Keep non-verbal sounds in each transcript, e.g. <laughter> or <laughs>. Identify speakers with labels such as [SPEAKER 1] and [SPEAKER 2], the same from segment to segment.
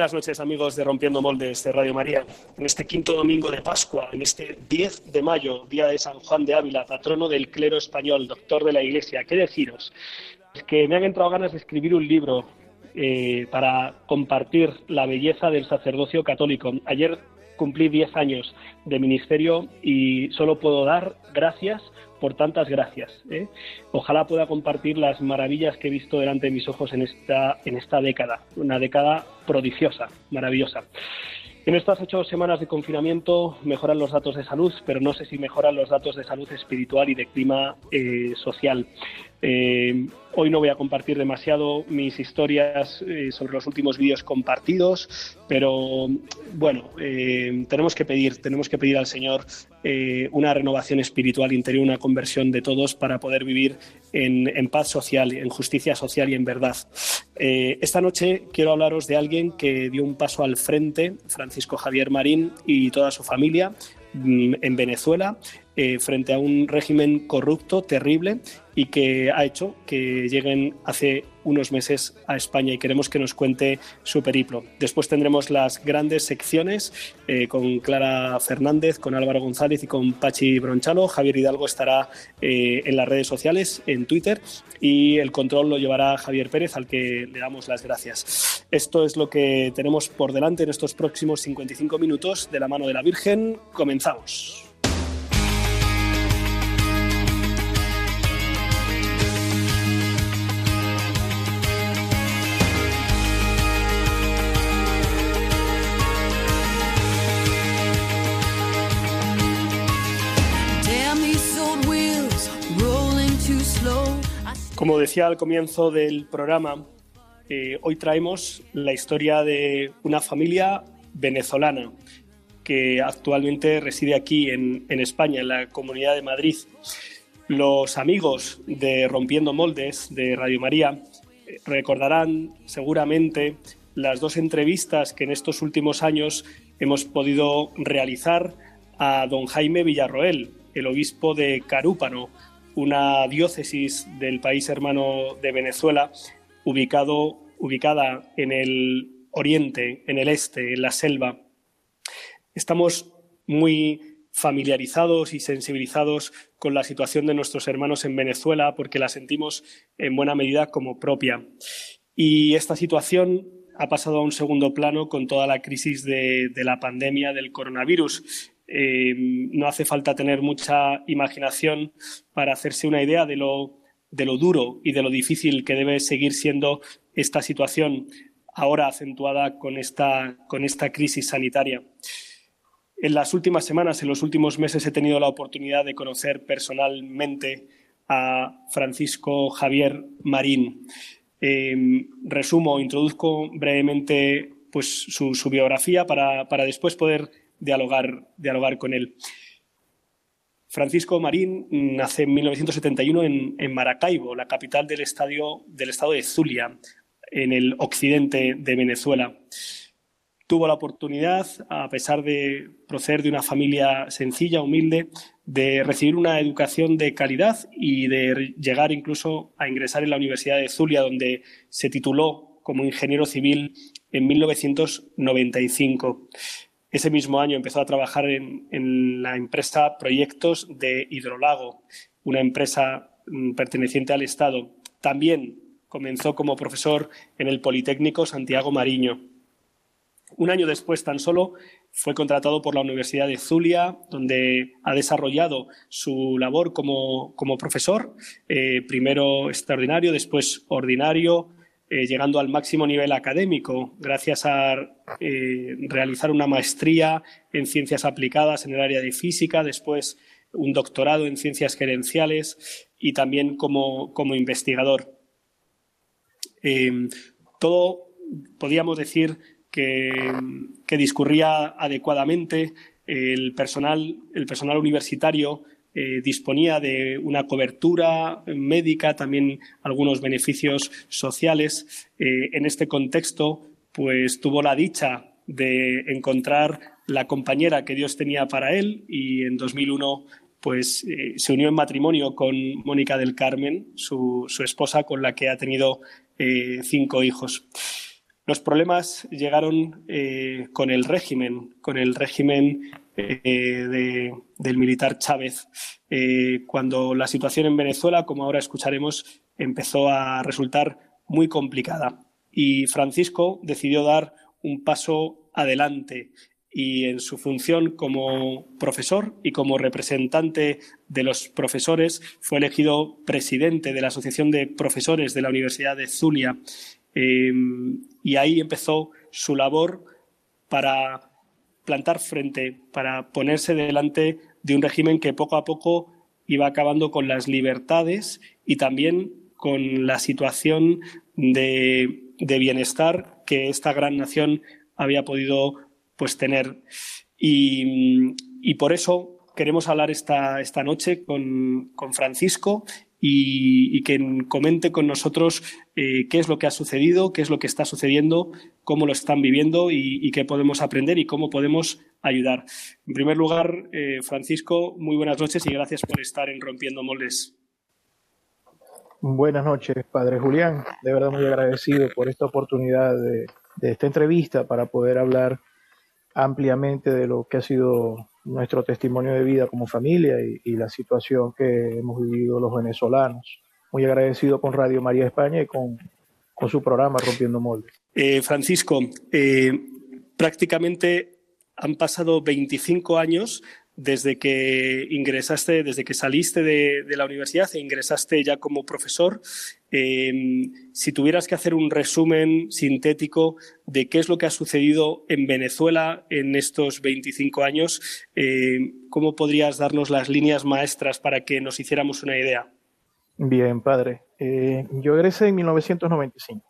[SPEAKER 1] Buenas noches amigos de Rompiendo Moldes de Radio María. En este quinto domingo de Pascua, en este 10 de mayo, día de San Juan de Ávila, patrono del clero español, doctor de la Iglesia, ¿qué deciros? Es que me han entrado ganas de escribir un libro eh, para compartir la belleza del sacerdocio católico. Ayer cumplí 10 años de ministerio y solo puedo dar gracias por tantas gracias. ¿eh? Ojalá pueda compartir las maravillas que he visto delante de mis ojos en esta, en esta década, una década prodigiosa, maravillosa. En estas ocho semanas de confinamiento mejoran los datos de salud, pero no sé si mejoran los datos de salud espiritual y de clima eh, social. Eh, hoy no voy a compartir demasiado mis historias eh, sobre los últimos vídeos compartidos, pero bueno, eh, tenemos que pedir, tenemos que pedir al Señor una renovación espiritual interior, una conversión de todos para poder vivir en, en paz social, en justicia social y en verdad. esta noche quiero hablaros de alguien que dio un paso al frente, Francisco Javier Marín y toda su familia, mm, en Venezuela eh, frente a un régimen corrupto, terrible, y que ha hecho que lleguen hace unos meses a España y queremos que nos cuente su periplo. Después tendremos las grandes secciones eh, con Clara Fernández, con Álvaro González y con Pachi Bronchalo. Javier Hidalgo estará eh, en las redes sociales, en Twitter, y el control lo llevará Javier Pérez, al que le damos las gracias. Esto es lo que tenemos por delante en estos próximos 55 minutos de la mano de la Virgen. Comenzamos. Como decía al comienzo del programa, eh, hoy traemos la historia de una familia venezolana que actualmente reside aquí en, en, España, en la Comunidad de Madrid. Los amigos de Rompiendo Moldes de Radio María eh, recordarán seguramente las dos entrevistas que en estos últimos años hemos podido realizar a don Jaime Villarroel, el obispo de Carúpano, una diócesis del país hermano de Venezuela, ubicado, ubicada en el oriente, en el este, en la selva. Estamos muy familiarizados y sensibilizados con la situación de nuestros hermanos en Venezuela porque la sentimos en buena medida como propia. Y esta situación ha pasado a un segundo plano con toda la crisis de, de la pandemia del coronavirus eh, no hace falta tener mucha imaginación para hacerse una idea de lo, de lo duro y de lo difícil que debe seguir siendo esta situación ahora acentuada con esta, con esta crisis sanitaria. En las últimas semanas, en los últimos meses, he tenido la oportunidad de conocer personalmente a Francisco Javier Marín. Eh, resumo, introduzco brevemente pues, su, su biografía para, para, después poder dialogar, con él. Francisco Marín nace en 1971 en, en Maracaibo, la capital del, del estado de Zulia, en el occidente de Venezuela. Tuvo la oportunidad, a pesar de proceder de una familia sencilla, humilde, de recibir una educación de calidad y de llegar incluso a ingresar en la Universidad de Zulia, donde se tituló como ingeniero civil en 1995. Ese mismo año empezó a trabajar en, en la empresa Proyectos de Hidrolago, una empresa mm, perteneciente al Estado. También comenzó como profesor en el Politécnico Santiago Mariño. Un año después, tan solo, fue contratado por la Universidad de Zulia, donde ha desarrollado su labor como, como profesor, eh, primero extraordinario, después ordinario, eh, llegando al máximo nivel académico gracias a eh, realizar una maestría en ciencias aplicadas en el área de física, después un doctorado en ciencias gerenciales y también como, como investigador. Eh, todo podríamos decir que, que, discurría adecuadamente. El personal, el personal universitario eh, disponía de una cobertura médica, también algunos beneficios sociales. Eh, en este contexto, pues tuvo la dicha de encontrar la compañera que Dios tenía para él y en 2001 pues eh, se unió en matrimonio con Mónica del Carmen, su, esposa, con la que ha tenido cinco hijos. Los problemas llegaron con el régimen, con el régimen eh, del militar Chávez, eh, cuando la situación en Venezuela, como ahora escucharemos, empezó a resultar muy complicada. Y Francisco decidió dar un paso adelante y en su función como profesor y como representante de los profesores fue elegido presidente de la Asociación de Profesores de la Universidad de Zulia eh, y ahí empezó su labor para plantar frente, para ponerse delante de un régimen que poco a poco iba acabando con las libertades y también con la situación de, bienestar que esta gran nación había podido pues, tener. Y, por eso queremos hablar esta, esta noche con, con Francisco y, que comente con nosotros eh, qué es lo que ha sucedido, qué es lo que está sucediendo, cómo lo están viviendo y, qué podemos aprender y cómo podemos ayudar. En primer lugar, eh, Francisco, muy buenas noches y gracias por estar en Rompiendo Moldes.
[SPEAKER 2] Buenas noches, Padre Julián. De verdad muy agradecido por esta oportunidad de esta entrevista para poder hablar ampliamente de lo que ha sido nuestro testimonio de vida como familia y, la situación que hemos vivido los venezolanos. Muy agradecido con Radio María España y con, su programa Rompiendo Moldes.
[SPEAKER 1] Eh, Francisco, eh, prácticamente han pasado 25 años desde que ingresaste, desde que saliste de, la universidad e ingresaste ya como profesor, em, si tuvieras que hacer un resumen sintético de qué es lo que ha sucedido en Venezuela en estos 25 años, em, ¿cómo podrías darnos las líneas maestras para que nos hiciéramos una idea?
[SPEAKER 2] Bien, padre. Eh, yo egresé en 1995.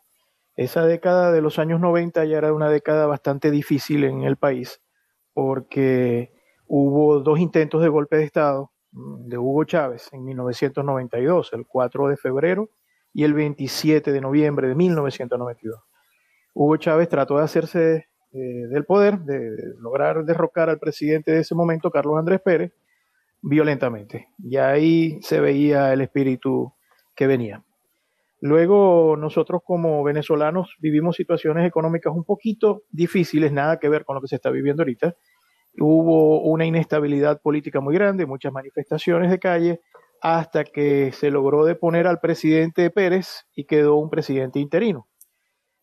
[SPEAKER 2] Esa década de los años 90 ya era una década bastante difícil en el país porque hubo dos intentos de golpe de Estado mm, de Hugo Chávez en 1992, el 4 de febrero y el 27 de noviembre de 1992. Hugo Chávez trató de hacerse eh, del poder, de, lograr derrocar al presidente de ese momento, Carlos Andrés Pérez, violentamente. Y ahí se veía el espíritu que venía. Luego nosotros como venezolanos vivimos situaciones económicas un poquito difíciles, nada que ver con lo que se está viviendo ahorita, hubo una inestabilidad política muy grande, muchas manifestaciones de calle, hasta que se logró deponer al presidente Pérez y quedó un presidente interino.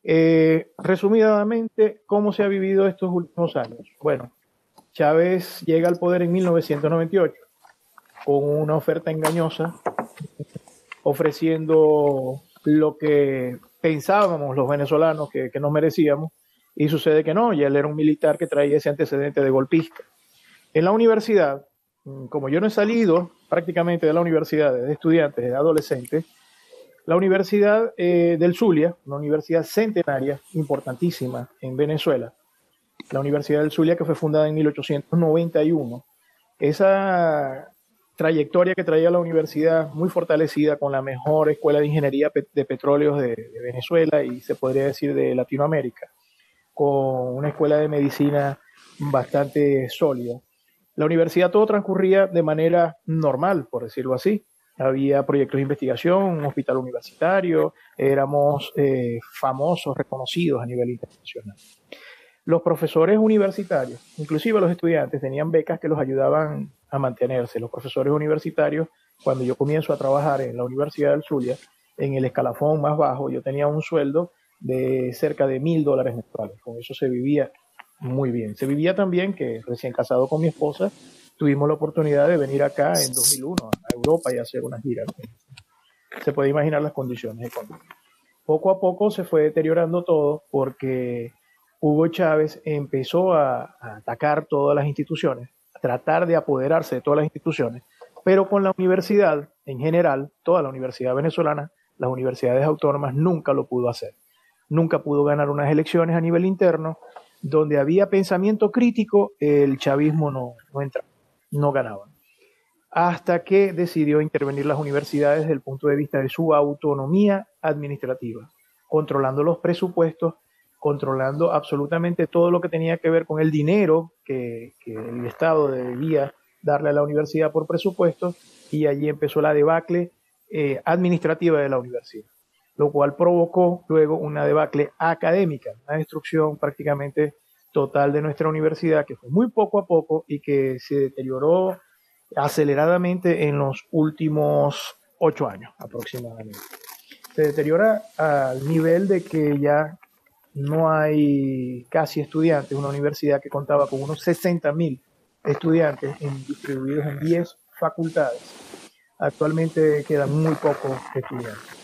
[SPEAKER 2] Eh, resumidamente, ¿cómo se ha vivido estos últimos años? Bueno, Chávez llega al poder en 1998 con una oferta engañosa, ofreciendo lo que pensábamos los venezolanos que, que nos merecíamos, y sucede que no, y él era un militar que traía ese antecedente de golpista. En la universidad, como yo no he salido prácticamente de la universidad de estudiantes, de adolescentes, la Universidad eh, del Zulia, una universidad centenaria, importantísima en Venezuela, la Universidad del Zulia que fue fundada en 1891, esa trayectoria que traía la universidad muy fortalecida con la mejor escuela de ingeniería de petróleos de Venezuela y se podría decir de Latinoamérica con una escuela de medicina bastante sólida. La universidad todo transcurría de manera normal, por decirlo así. Había proyectos de investigación, un hospital universitario, éramos eh, famosos, reconocidos a nivel internacional. Los profesores universitarios, inclusive los estudiantes, tenían becas que los ayudaban a mantenerse. Los profesores universitarios, cuando yo comienzo a trabajar en la Universidad del Zulia, en el escalafón más bajo, yo tenía un sueldo de cerca de mil dólares mensuales. Con eso se vivía muy bien. Se vivía también que recién casado con mi esposa, tuvimos la oportunidad de venir acá en 2001 a Europa y hacer unas giras. Se puede imaginar las condiciones económicas. Poco a poco se fue deteriorando todo porque Hugo Chávez empezó a, a atacar todas las instituciones, a tratar de apoderarse de todas las instituciones, pero con la universidad en general, toda la universidad venezolana, las universidades autónomas nunca lo pudo hacer nunca pudo ganar unas elecciones a nivel interno, donde había pensamiento crítico, el chavismo no, no entraba, no ganaba. hasta que decidió intervenir las universidades desde el punto de vista de su autonomía administrativa, controlando los presupuestos, controlando absolutamente todo lo que tenía que ver con el dinero que, el Estado debía darle a la universidad por presupuesto, y allí empezó la debacle eh, administrativa de la universidad, lo cual provocó luego una debacle académica, una destrucción prácticamente total de nuestra universidad, que fue muy poco a poco y que se deterioró aceleradamente en los últimos ocho años aproximadamente. Se deteriora al nivel de que ya no hay casi estudiantes, una universidad que contaba con unos 60 mil estudiantes distribuidos en 10 facultades. Actualmente quedan muy pocos estudiantes.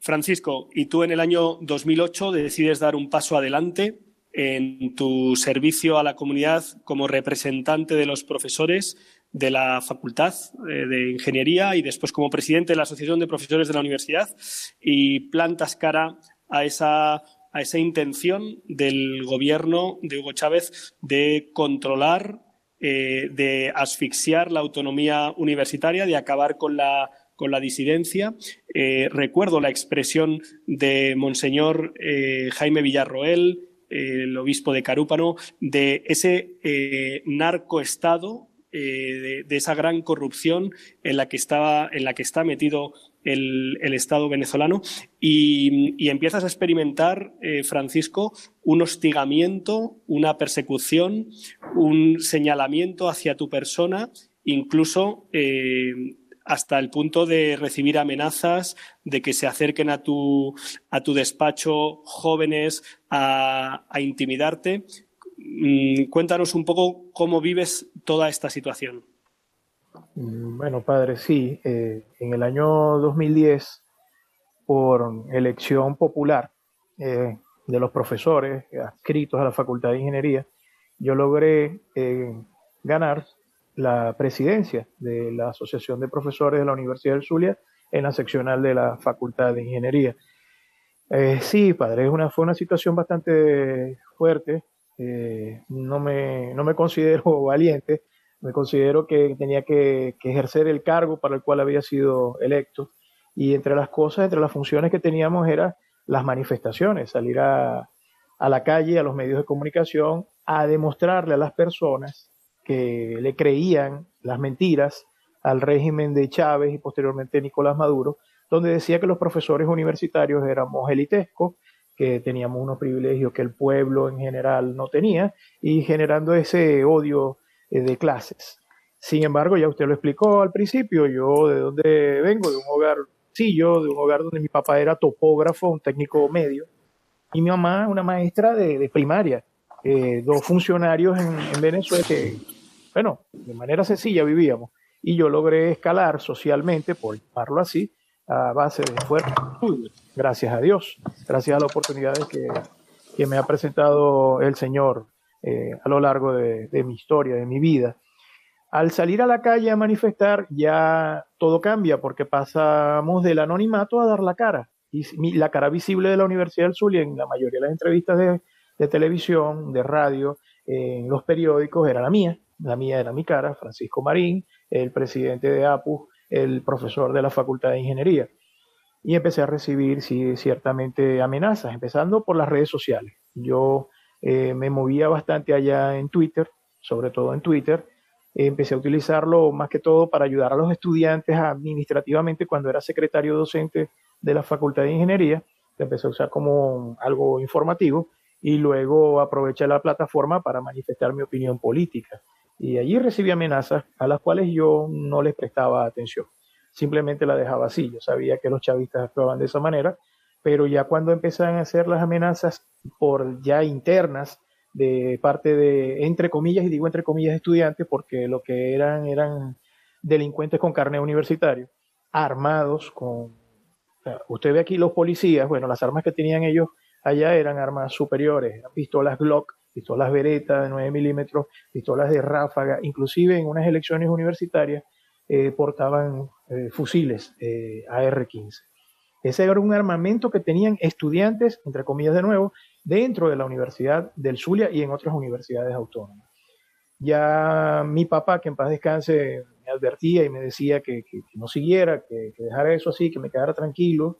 [SPEAKER 1] Francisco, y tú en el año 2008 decides dar un paso adelante en tu servicio a la comunidad como representante de los profesores de la Facultad eh, de Ingeniería y después como presidente de la Asociación de Profesores de la Universidad y plantas cara a esa, a esa intención del gobierno de Hugo Chávez de controlar, eh, de asfixiar la autonomía universitaria, de acabar con la con la disidencia. Eh, recuerdo la expresión de Monseñor Jaime Villarroel, el obispo de Carúpano, de ese narcoestado eh, de, esa gran corrupción en la que, estaba, en la que está metido el, Estado venezolano y, empiezas a experimentar, eh, Francisco, un hostigamiento, una persecución, un señalamiento hacia tu persona, incluso eh, hasta el punto de recibir amenazas de que se acerquen a tu, a tu despacho jóvenes a, intimidarte. Mm, cuéntanos un poco cómo vives toda esta situación.
[SPEAKER 2] Mm, bueno, padre, sí. Eh, en el año 2010, por elección popular eh, de los profesores adscritos a la Facultad de Ingeniería, yo logré eh, ganar la presidencia de la Asociación de Profesores de la Universidad del Zulia en la seccional de la Facultad de Ingeniería. sí, padre, es una, fue una situación bastante fuerte, eh, no, me, no me considero <laughs> valiente, me considero que tenía que, ejercer el cargo para el cual había sido electo. Y entre las cosas, entre las funciones que teníamos era las manifestaciones, salir a, a la calle, a los medios de comunicación, a demostrarle a las personas que le creían las mentiras al régimen de Chávez y posteriormente Nicolás Maduro, donde decía que los profesores universitarios éramos elitescos, que teníamos unos privilegios que el pueblo en general no tenía y generando ese odio eh, de clases. Sin embargo, ya usted lo explicó al principio, yo de donde vengo, de un hogar yo de un hogar donde mi papá era topógrafo, un técnico medio, y mi mamá una maestra de, primaria, eh, dos funcionarios en, en, Venezuela que, bueno, de manera sencilla vivíamos. Y yo logré escalar socialmente, por llamarlo así, a base de esfuerzo gracias a Dios, gracias a las oportunidades que, que me ha presentado el Señor eh, a lo largo de, mi historia, de mi vida. Al salir a la calle a manifestar, ya todo cambia porque pasamos del anonimato a dar la cara. Y la cara visible de la Universidad del Zulia en la mayoría de las entrevistas de, de televisión, de radio, en los periódicos era la mía. La mía era mi cara, Francisco Marín, el presidente de APU, el profesor de la Facultad de Ingeniería. Y empecé a recibir sí, ciertamente amenazas, empezando por las redes sociales. Yo eh, me movía bastante allá en Twitter, sobre todo en Twitter. empecé a utilizarlo más que todo para ayudar a los estudiantes administrativamente cuando era secretario docente de la Facultad de Ingeniería. empecé a usar como algo informativo y luego aproveché la plataforma para manifestar mi opinión política. Y allí recibí amenazas a las cuales yo no les prestaba atención. Simplemente la dejaba así. Yo sabía que los chavistas actuaban de esa manera, pero ya cuando empezaban a hacer las amenazas por ya internas de parte de, entre comillas, y digo entre comillas, estudiantes, porque lo que eran eran delincuentes con carnet universitario, armados con... usted ve aquí los policías, bueno, las armas que tenían ellos allá eran armas superiores, pistolas Glock pistolas Beretta de 9 milímetros, pistolas de ráfaga, inclusive en unas elecciones universitarias eh, portaban eh, fusiles eh, AR-15. Ese era un armamento que tenían estudiantes, entre comillas de nuevo, dentro de la Universidad del Zulia y en otras universidades autónomas. Ya mi papá, que en paz descanse, advertía y me decía que, no siguiera, que, dejara eso así, que me quedara tranquilo.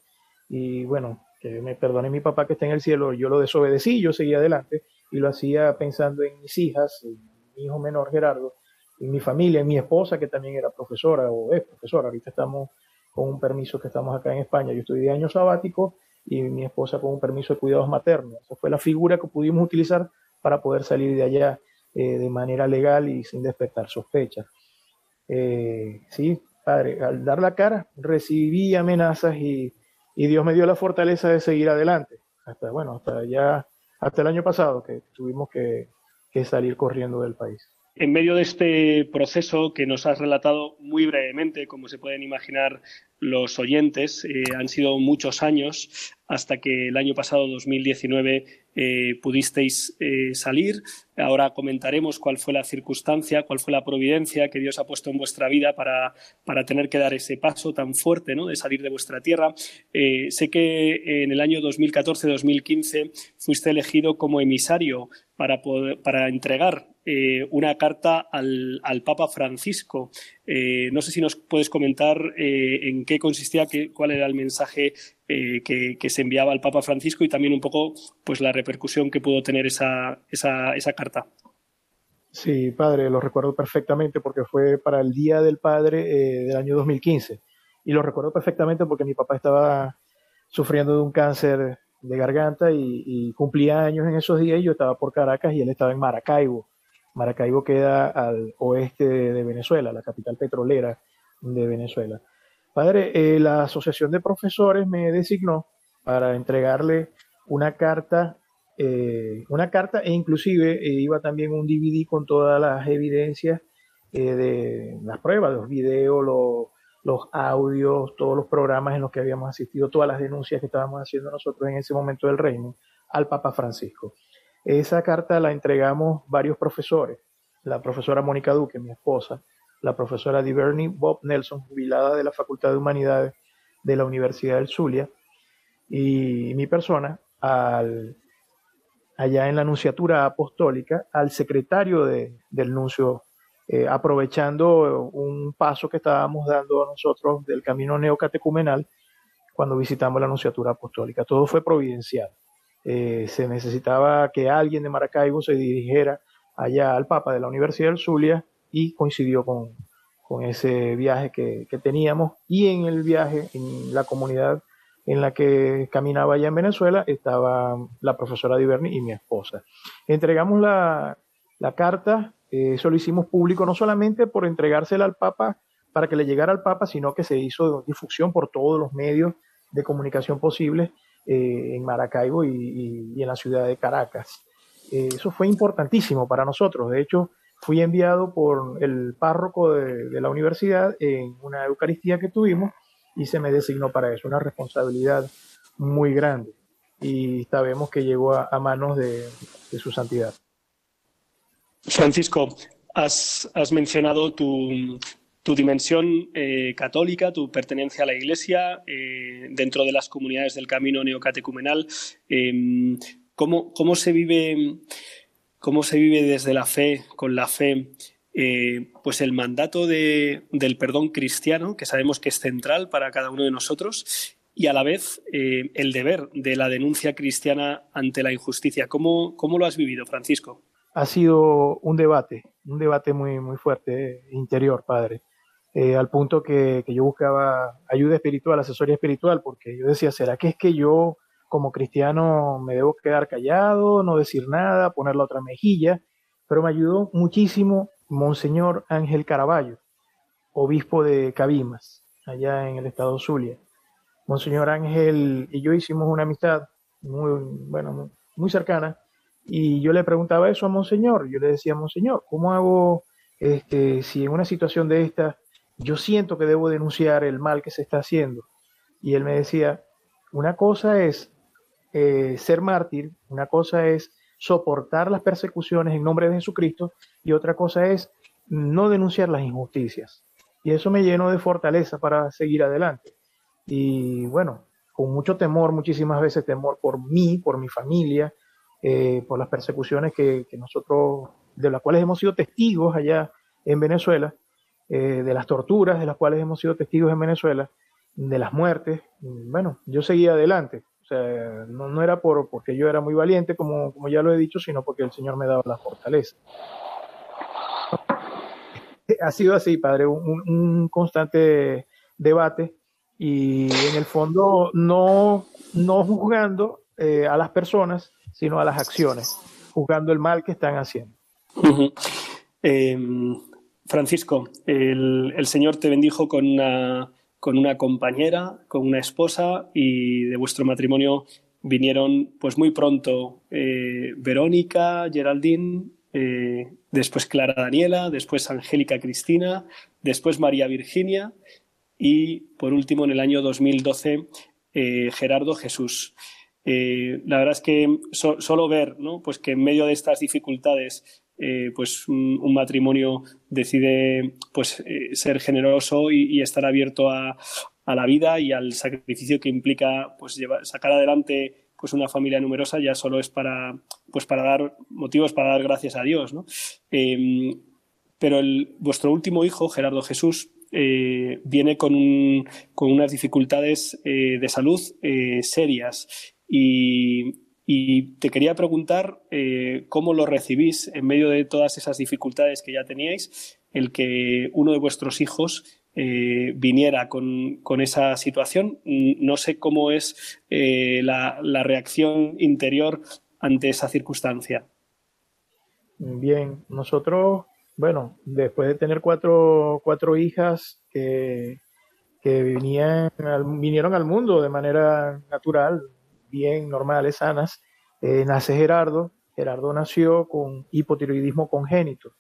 [SPEAKER 2] Y bueno, que me perdone mi papá que está en el cielo, yo lo desobedecí, yo seguí adelante y lo hacía pensando en mis hijas, mi hijo menor Gerardo, en mi familia, en mi esposa que también era profesora o es profesora. Ahorita estamos con un permiso que estamos acá en España. Yo estoy de año sabático y mi esposa con un permiso de cuidados maternos. Esa fue la figura que pudimos utilizar para poder salir de allá eh, de manera legal y sin despertar sospechas. Eh, sí, padre, al dar la cara recibí amenazas y, Dios me dio la fortaleza de seguir adelante. Hasta, bueno, hasta ya, hasta el año pasado que tuvimos que salir corriendo del país.
[SPEAKER 1] En medio de este proceso que nos has relatado muy brevemente, como se pueden imaginar los oyentes, eh, han sido muchos años hasta que el año pasado, 2019, eh, pudisteis eh, salir. Ahora comentaremos cuál fue la circunstancia, cuál fue la providencia que Dios ha puesto en vuestra vida para, para tener que dar ese paso tan fuerte ¿no? de salir de vuestra tierra. sé que en el año 2014-2015 fuiste elegido como emisario para, para entregar una carta al, Papa Francisco. Eh, no sé si nos puedes comentar eh, en qué consistía, qué, cuál era el mensaje que, se enviaba al Papa Francisco y también un poco pues la repercusión que pudo tener esa, esa, esa carta.
[SPEAKER 2] Sí, padre, lo recuerdo perfectamente porque fue para el Día del Padre del año 2015. Y lo recuerdo perfectamente porque mi papá estaba sufriendo de un cáncer de garganta y, y, cumplía años en esos días y yo estaba por Caracas y él estaba en Maracaibo. Maracaibo queda al oeste de Venezuela, la capital petrolera de Venezuela. Padre, eh, la Asociación de Profesores me designó para entregarle una carta, eh, una carta e inclusive eh, iba también un DVD con todas las evidencias de las pruebas, los videos, los audios, todos los programas en los que habíamos asistido, todas las denuncias que estábamos haciendo nosotros en ese momento del reino al Papa Francisco. Esa carta la entregamos varios profesores, la profesora Mónica Duque, mi esposa, la profesora Diverny Bob Nelson, jubilada de la Facultad de Humanidades de la Universidad del Zulia, y mi persona, al, allá en la Nunciatura Apostólica, al secretario del nuncio, eh, aprovechando un paso que estábamos dando nosotros del camino neocatecumenal cuando visitamos la Nunciatura Apostólica. Todo fue providencial. Eh, se necesitaba que alguien de Maracaibo se dirigiera allá al Papa de la Universidad del Zulia y coincidió con, ese viaje que, teníamos y en el viaje, en la comunidad en la que caminaba allá en Venezuela, estaba la profesora Diverni y mi esposa. Entregamos la, carta, eh, eso lo hicimos público no solamente por entregársela al Papa para que le llegara al Papa, sino que se hizo difusión por todos los medios de comunicación posibles eh, en Maracaibo y, en la ciudad de Caracas. Eh, eso fue importantísimo para nosotros. De hecho, fui enviado por el párroco de, la universidad en una Eucaristía que tuvimos y se me designó para eso, una responsabilidad muy grande. Y sabemos que llegó a, manos de, su santidad.
[SPEAKER 1] Francisco, has, has mencionado tu, tu dimensión eh, católica, tu pertenencia a la Iglesia, eh, dentro de las comunidades del camino neocatecumenal, em, ¿cómo, ¿cómo, se vive, ¿cómo se vive desde la fe, con la fe, eh, pues el mandato de, del perdón cristiano, que sabemos que es central para cada uno de nosotros, y a la vez el deber de la denuncia cristiana ante la injusticia? ¿Cómo, cómo lo has vivido, Francisco?
[SPEAKER 2] Ha sido un debate, un debate muy, muy fuerte interior, padre. Eh, al punto que, yo buscaba ayuda espiritual, asesoría espiritual, porque yo decía, ¿será que es que yo como cristiano me debo quedar callado, no decir nada, poner la otra mejilla? Pero me ayudó muchísimo Monseñor Ángel Caraballo, obispo de Cabimas, allá en el estado Zulia. Monseñor Ángel y yo hicimos una amistad muy, bueno, muy cercana, y yo le preguntaba eso a Monseñor, yo le decía, Monseñor, ¿cómo hago este, si en una situación de esta yo siento que debo denunciar el mal que se está haciendo. Y él me decía, una cosa es eh, ser mártir, una cosa es soportar las persecuciones en nombre de Jesucristo y otra cosa es no denunciar las injusticias. Y eso me llenó de fortaleza para seguir adelante. Y bueno, con mucho temor, muchísimas veces temor por mí, por mi familia, eh, por las persecuciones que, que nosotros, de las cuales hemos sido testigos allá en Venezuela, eh, de las torturas de las cuales hemos sido testigos en Venezuela, de las muertes. Bueno, yo seguía adelante. O sea, no, era por, porque yo era muy valiente, como, como ya lo he dicho, sino porque el Señor me daba la fortaleza. <laughs> Ha sido así, padre, un, constante debate y en el fondo no, no juzgando eh, a las personas, sino a las acciones, juzgando el mal que están haciendo.
[SPEAKER 1] Francisco, el, Señor te bendijo con una, compañera, con una esposa y de vuestro matrimonio vinieron pues muy pronto eh, Verónica, Geraldine, eh, después Clara Daniela, después Angélica Cristina, después María Virginia y por último en el año 2012 eh, Gerardo Jesús. la verdad es que solo ver ¿no? pues que en medio de estas dificultades eh, pues un, matrimonio decide pues eh, ser generoso y, estar abierto a, la vida y al sacrificio que implica pues sacar adelante pues una familia numerosa ya solo es para pues para dar motivos para dar gracias a Dios em, pero vuestro último hijo Gerardo Jesús eh, viene con, con, unas dificultades de salud serias y, y te quería preguntar eh, cómo lo recibís en medio de todas esas dificultades que ya teníais, el que uno de vuestros hijos eh, viniera con, esa situación. No sé cómo es eh, la, reacción interior ante esa circunstancia.
[SPEAKER 2] Bien, nosotros, bueno, después de tener cuatro, cuatro hijas que, que vinieron al mundo de manera natural, bien normales, sanas, eh, nace Gerardo. Gerardo nació con hipotiroidismo congénito.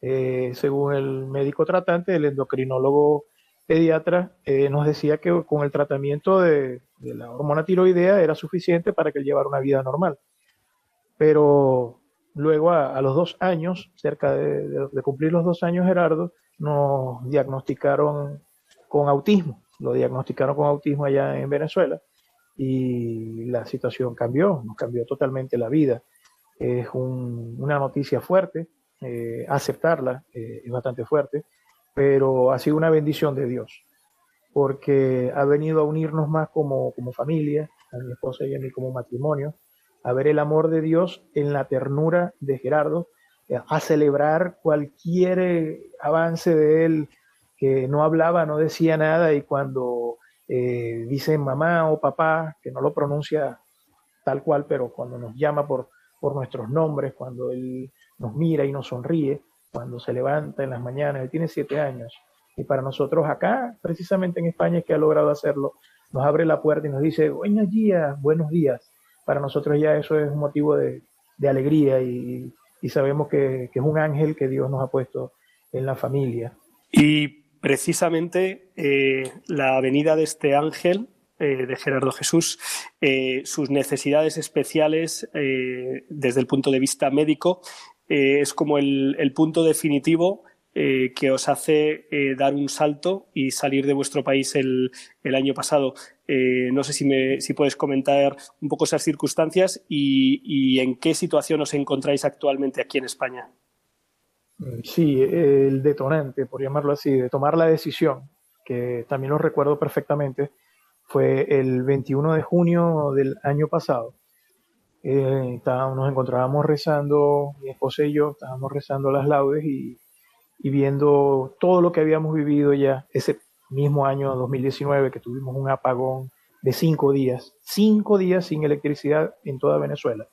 [SPEAKER 2] Eh, según el médico tratante, el endocrinólogo pediatra, eh, nos decía que con el tratamiento de, la hormona tiroidea era suficiente para que él llevara una vida normal. Pero luego, a, los dos años, cerca de, de, cumplir los dos años, Gerardo, nos diagnosticaron con autismo. Lo diagnosticaron con autismo allá en Venezuela y la situación cambió, nos cambió totalmente la vida. Es una noticia fuerte, eh, aceptarla eh, es bastante fuerte, pero ha sido una bendición de Dios, porque ha venido a unirnos más como, como familia, a mi esposa y a mí como matrimonio, a ver el amor de Dios en la ternura de Gerardo, a celebrar cualquier avance de él que no hablaba, no decía nada y cuando eh, dice mamá o papá, que no lo pronuncia tal cual, pero cuando nos llama por, por nuestros nombres, cuando él nos mira y nos sonríe, cuando se levanta en las mañanas, él tiene siete años. Y para nosotros acá, precisamente en España, que ha logrado hacerlo, nos abre la puerta y nos dice, buenos días, buenos días. Para nosotros ya eso es un motivo de, alegría y, sabemos que, que, es un ángel que Dios nos ha puesto en la familia.
[SPEAKER 1] Y precisamente eh, la venida de este ángel, eh, de Gerardo Jesús, eh, sus necesidades especiales desde el punto de vista médico, es como el, punto definitivo que os hace dar un salto y salir de vuestro país el, año pasado. no sé si, me, si puedes comentar un poco esas circunstancias y en qué situación os encontráis actualmente aquí en España.
[SPEAKER 2] Sí, el detonante, por llamarlo así, de tomar la decisión, que también lo recuerdo perfectamente, fue el 21 de junio del año pasado. Eh, nos encontrábamos rezando, mi esposa y yo estábamos rezando las laudes y, y, viendo todo lo que habíamos vivido ya ese mismo año 2019 que tuvimos un apagón de cinco días, cinco días sin electricidad en toda Venezuela.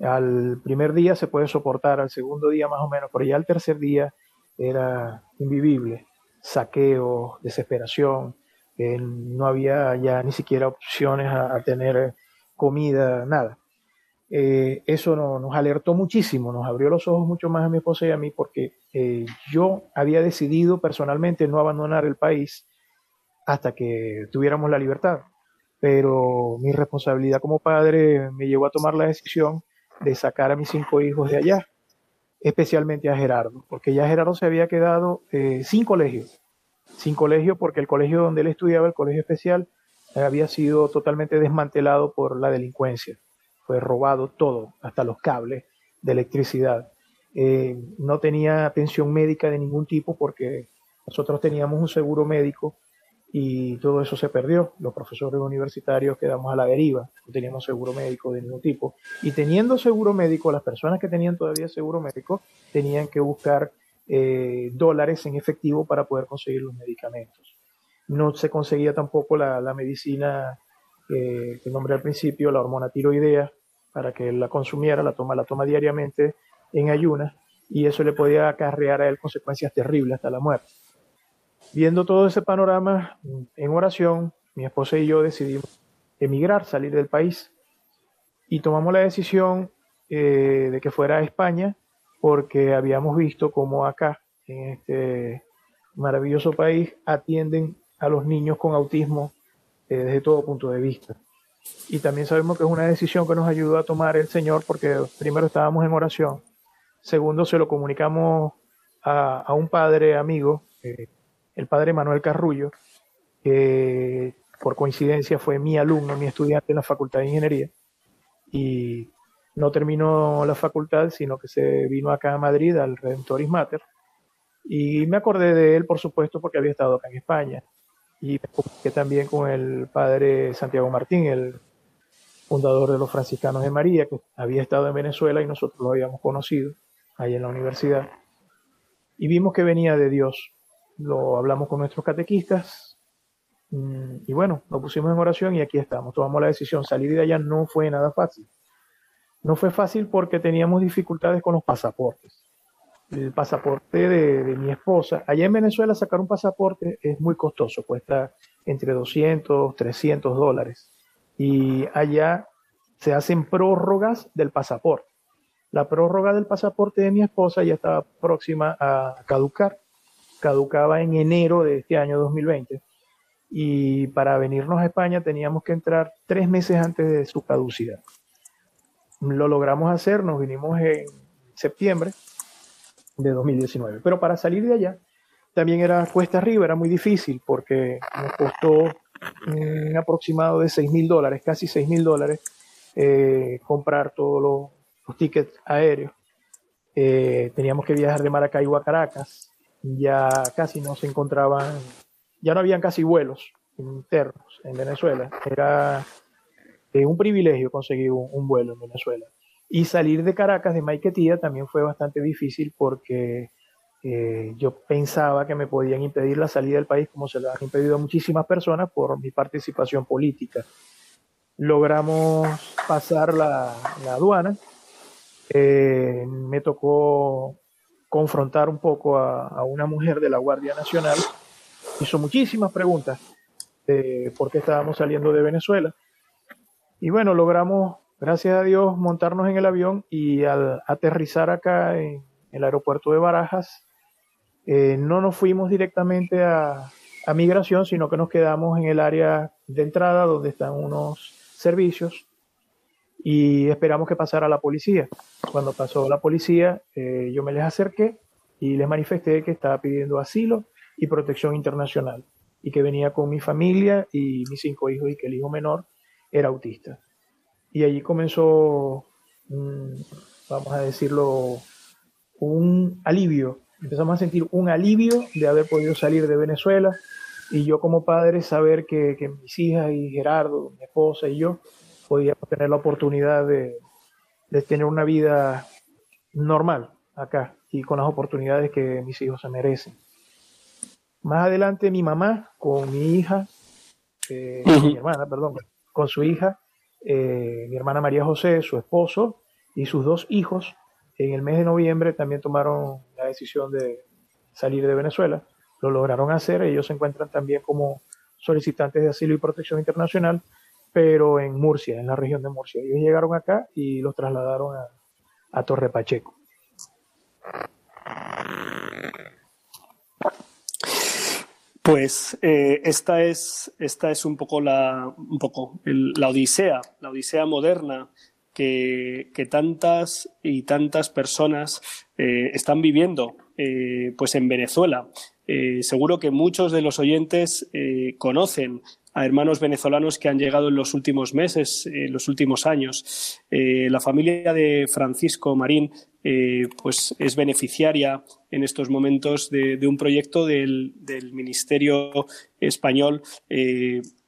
[SPEAKER 2] Al primer día se puede soportar, al segundo día más o menos, pero ya al tercer día era invivible. Saqueo, desesperación, no había ya ni siquiera opciones a, tener comida, nada. Eh, eso nos alertó muchísimo, nos abrió los ojos mucho más a mi esposa y a mí porque eh, yo había decidido personalmente no abandonar el país hasta que tuviéramos la libertad. Pero mi responsabilidad como padre me llevó a tomar la decisión de sacar a mis cinco hijos de allá, especialmente a Gerardo, porque ya Gerardo se había quedado eh, sin colegio, sin colegio porque el colegio donde él estudiaba, el colegio especial, había sido totalmente desmantelado por la delincuencia, fue robado todo, hasta los cables de electricidad. Eh, no tenía atención médica de ningún tipo porque nosotros teníamos un seguro médico y todo eso se perdió. Los profesores universitarios quedamos a la deriva, no teníamos seguro médico de ningún tipo. Y teniendo seguro médico, las personas que tenían todavía seguro médico tenían que buscar eh, dólares en efectivo para poder conseguir los medicamentos. No se conseguía tampoco la, medicina eh, que nombré al principio, la hormona tiroidea, para que él la consumiera, la toma, la toma diariamente en ayunas, y eso le podía acarrear a él consecuencias terribles hasta la muerte. Viendo todo ese panorama en oración, mi esposa y yo decidimos emigrar, salir del país y tomamos la decisión eh, de que fuera a España porque habíamos visto cómo acá, en este maravilloso país, atienden a los niños con autismo eh, desde todo punto de vista. Y también sabemos que es una decisión que nos ayudó a tomar el Señor porque primero estábamos en oración, segundo se lo comunicamos a, un padre amigo, eh, el padre Manuel Carrullo, que por coincidencia fue mi alumno, mi estudiante en la Facultad de Ingeniería, y no terminó la facultad, sino que se vino acá a Madrid, al Redentoris Mater, y me acordé de él, por supuesto, porque había estado acá en España, y me comuniqué también con el padre Santiago Martín, el fundador de los franciscanos de María, que había estado en Venezuela y nosotros lo habíamos conocido ahí en la universidad, y vimos que venía de Dios, lo hablamos con nuestros catequistas mm, y bueno, lo pusimos en oración y aquí estamos. Tomamos la decisión. Salir de allá no fue nada fácil. No fue fácil porque teníamos dificultades con los pasaportes. El pasaporte de, de mi esposa, allá en Venezuela sacar un pasaporte es muy costoso, cuesta entre 200, 300 dólares. Y allá se hacen prórrogas del pasaporte. La prórroga del pasaporte de mi esposa ya estaba próxima a caducar caducaba en enero de este año 2020 y para venirnos a España teníamos que entrar tres meses antes de su caducidad. Lo logramos hacer, nos vinimos en septiembre de 2019, pero para salir de allá también era cuesta arriba, era muy difícil porque nos costó un aproximado de 6 mil dólares, casi 6 mil dólares, eh, comprar todos los, tickets aéreos. Eh, teníamos que viajar de Maracaibo a Caracas, ya casi no se encontraban, ya no habían casi vuelos internos en Venezuela. Era eh, un privilegio conseguir un, vuelo en Venezuela. Y salir de Caracas, de Maiquetía, también fue bastante difícil porque eh, yo pensaba que me podían impedir la salida del país como se lo han impedido a muchísimas personas por mi participación política. Logramos pasar la, aduana. Eh, me tocó confrontar un poco a, una mujer de la Guardia Nacional. Hizo muchísimas preguntas de por qué estábamos saliendo de Venezuela. Y bueno, logramos, gracias a Dios, montarnos en el avión y al aterrizar acá en el aeropuerto de Barajas, eh, no nos fuimos directamente a, a migración, sino que nos quedamos en el área de entrada donde están unos servicios y esperamos que pasara la policía. Cuando pasó la policía, eh, yo me les acerqué y les manifesté que estaba pidiendo asilo y protección internacional y que venía con mi familia y mis cinco hijos y que el hijo menor era autista. Y allí comenzó, vamos a decirlo, un alivio. Empezamos a sentir un alivio de haber podido salir de Venezuela y yo como padre saber que, que mis hijas y Gerardo, mi esposa y yo podíamos tener la oportunidad de, tener una vida normal acá y con las oportunidades que mis hijos se merecen. Más adelante mi mamá con mi hija, eh, mi hermana, perdón, con su hija, eh, mi hermana María José, su esposo y sus dos hijos, en el mes de noviembre también tomaron la decisión de salir de Venezuela. Lo lograron hacer, ellos se encuentran también como solicitantes de asilo y protección internacional pero en Murcia, en la región de Murcia. Ellos llegaron acá y los trasladaron a, Torre Pacheco.
[SPEAKER 1] Pues eh, esta, es, esta es un poco la, un poco la odisea, la odisea moderna que, tantas y tantas personas eh, están viviendo eh, pues en Venezuela. seguro que muchos de los oyentes conocen a hermanos venezolanos que han llegado en los últimos meses, en los últimos años. la familia de Francisco Marín pues es beneficiaria en estos momentos de, un proyecto del, Ministerio Español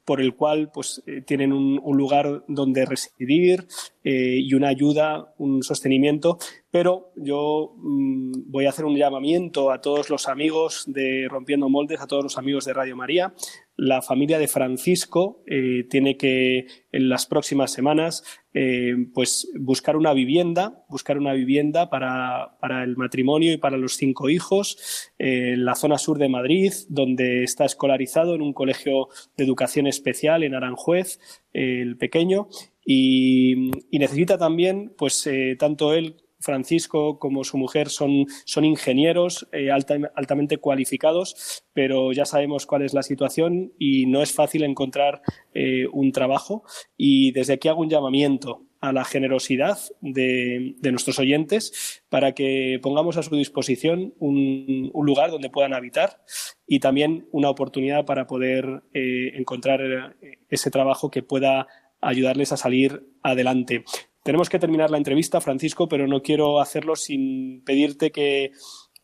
[SPEAKER 1] por el cual pues, eh, tienen un, lugar donde residir eh, y una ayuda, un sostenimiento. Pero yo mm, voy a hacer un llamamiento a todos los amigos de Rompiendo Moldes, a todos los amigos de Radio María. La familia de Francisco eh, tiene que en las próximas semanas pues buscar una vivienda, buscar una vivienda para, para el matrimonio y para los cinco hijos en la zona sur de Madrid, donde está escolarizado en un colegio de educación especial en Aranjuez, el pequeño, y, necesita también, pues, eh, tanto él Francisco como su mujer son, son ingenieros eh, altamente cualificados, pero ya sabemos cuál es la situación y no es fácil encontrar eh, un trabajo. Y desde aquí hago un llamamiento a la generosidad de, nuestros oyentes para que pongamos a su disposición un, lugar donde puedan habitar y también una oportunidad para poder encontrar ese trabajo que pueda ayudarles a salir adelante. Tenemos que terminar la entrevista, Francisco, pero no quiero hacerlo sin pedirte que,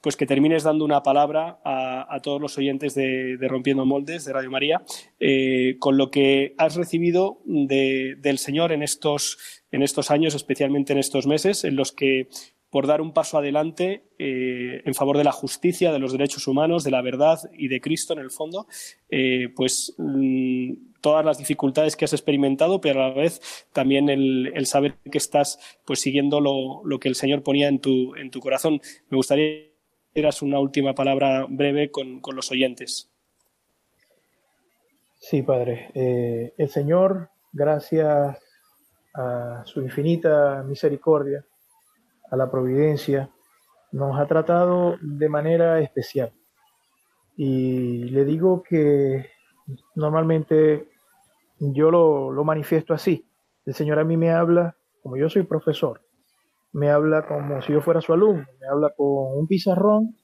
[SPEAKER 1] pues que termines dando una palabra a, todos los oyentes de, Rompiendo Moldes, de Radio María, eh, con lo que has recibido del Señor en estos, en estos años, especialmente en estos meses, en los que por dar un paso adelante eh, en favor de la justicia, de los derechos humanos, de la verdad y de Cristo en el fondo, eh, pues mm, todas las dificultades que has experimentado, pero a la vez también el, saber que estás pues siguiendo lo, que el Señor ponía en tu, en tu corazón. Me gustaría que dieras una última palabra breve con, los oyentes.
[SPEAKER 2] Sí, Padre. Eh, el Señor, gracias a su infinita misericordia, a la providencia, nos ha tratado de manera especial. Y le digo que normalmente yo lo, manifiesto así. El Señor a mí me habla, como yo soy profesor, me habla como si yo fuera su alumno, me habla con un pizarrón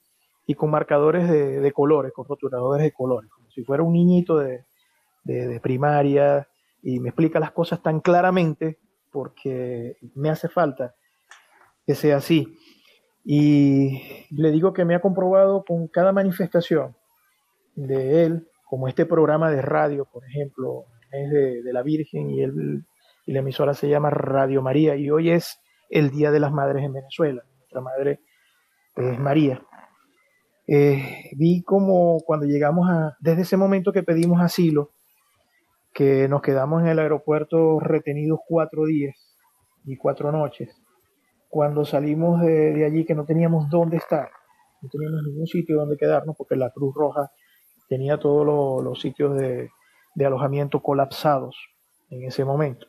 [SPEAKER 2] y con marcadores de, colores, con rotuladores de colores, como si fuera un niñito de, de, primaria y me explica las cosas tan claramente porque me hace falta que sea así. Y le digo que me ha comprobado con cada manifestación de él, como este programa de radio, por ejemplo, es de, la Virgen y, el, y la emisora se llama Radio María y hoy es el Día de las Madres en Venezuela. Nuestra madre es María. Eh, vi como cuando llegamos a, desde ese momento que pedimos asilo, que nos quedamos en el aeropuerto retenidos cuatro días y cuatro noches, cuando salimos de, allí que no teníamos dónde estar, no teníamos ningún sitio donde quedarnos porque la Cruz Roja tenía todos los, sitios de, alojamiento colapsados en ese momento,